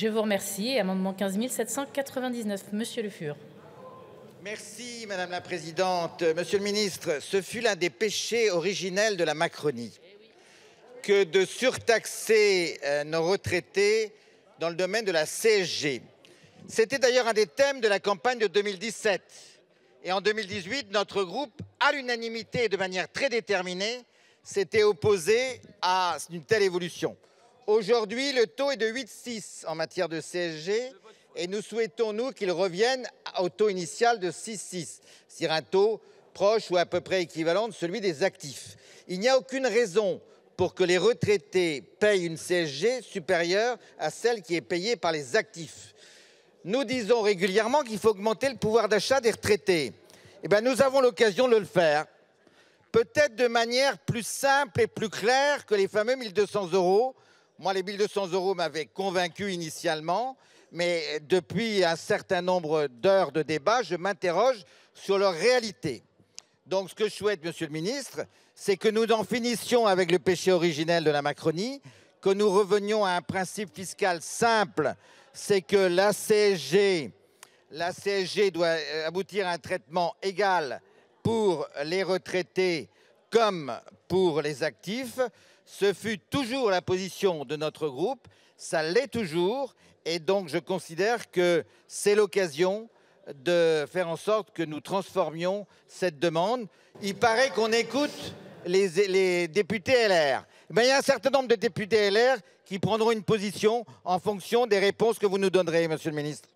Je vous remercie. Amendement 15 799, Monsieur Le Fur. Merci Madame la Présidente. Monsieur le Ministre, ce fut l'un des péchés originels de la Macronie que de surtaxer euh, nos retraités dans le domaine de la CSG. C'était d'ailleurs un des thèmes de la campagne de 2017. Et en 2018, notre groupe, à l'unanimité et de manière très déterminée, s'était opposé à une telle évolution. Aujourd'hui, le taux est de 8,6 en matière de CSG et nous souhaitons, nous, qu'il revienne au taux initial de 6,6, c'est-à-dire un taux proche ou à peu près équivalent de celui des actifs. Il n'y a aucune raison pour que les retraités payent une CSG supérieure à celle qui est payée par les actifs. Nous disons régulièrement qu'il faut augmenter le pouvoir d'achat des retraités. Eh bien, nous avons l'occasion de le faire, peut-être de manière plus simple et plus claire que les fameux 1200 euros. Moi, les 1200 euros m'avaient convaincu initialement, mais depuis un certain nombre d'heures de débat, je m'interroge sur leur réalité. Donc ce que je souhaite, Monsieur le Ministre, c'est que nous en finissions avec le péché originel de la Macronie, que nous revenions à un principe fiscal simple, c'est que la CSG, la CSG doit euh, aboutir à un traitement égal pour les retraités comme pour les actifs. Ce fut toujours la position de notre groupe, ça l'est toujours, et donc je considère que c'est l'occasion de faire en sorte que nous transformions cette demande. Il paraît qu'on écoute les, députés LR. il y a un certain nombre de députés LR qui prendront une position en fonction des réponses que vous nous donnerez, Monsieur le Ministre.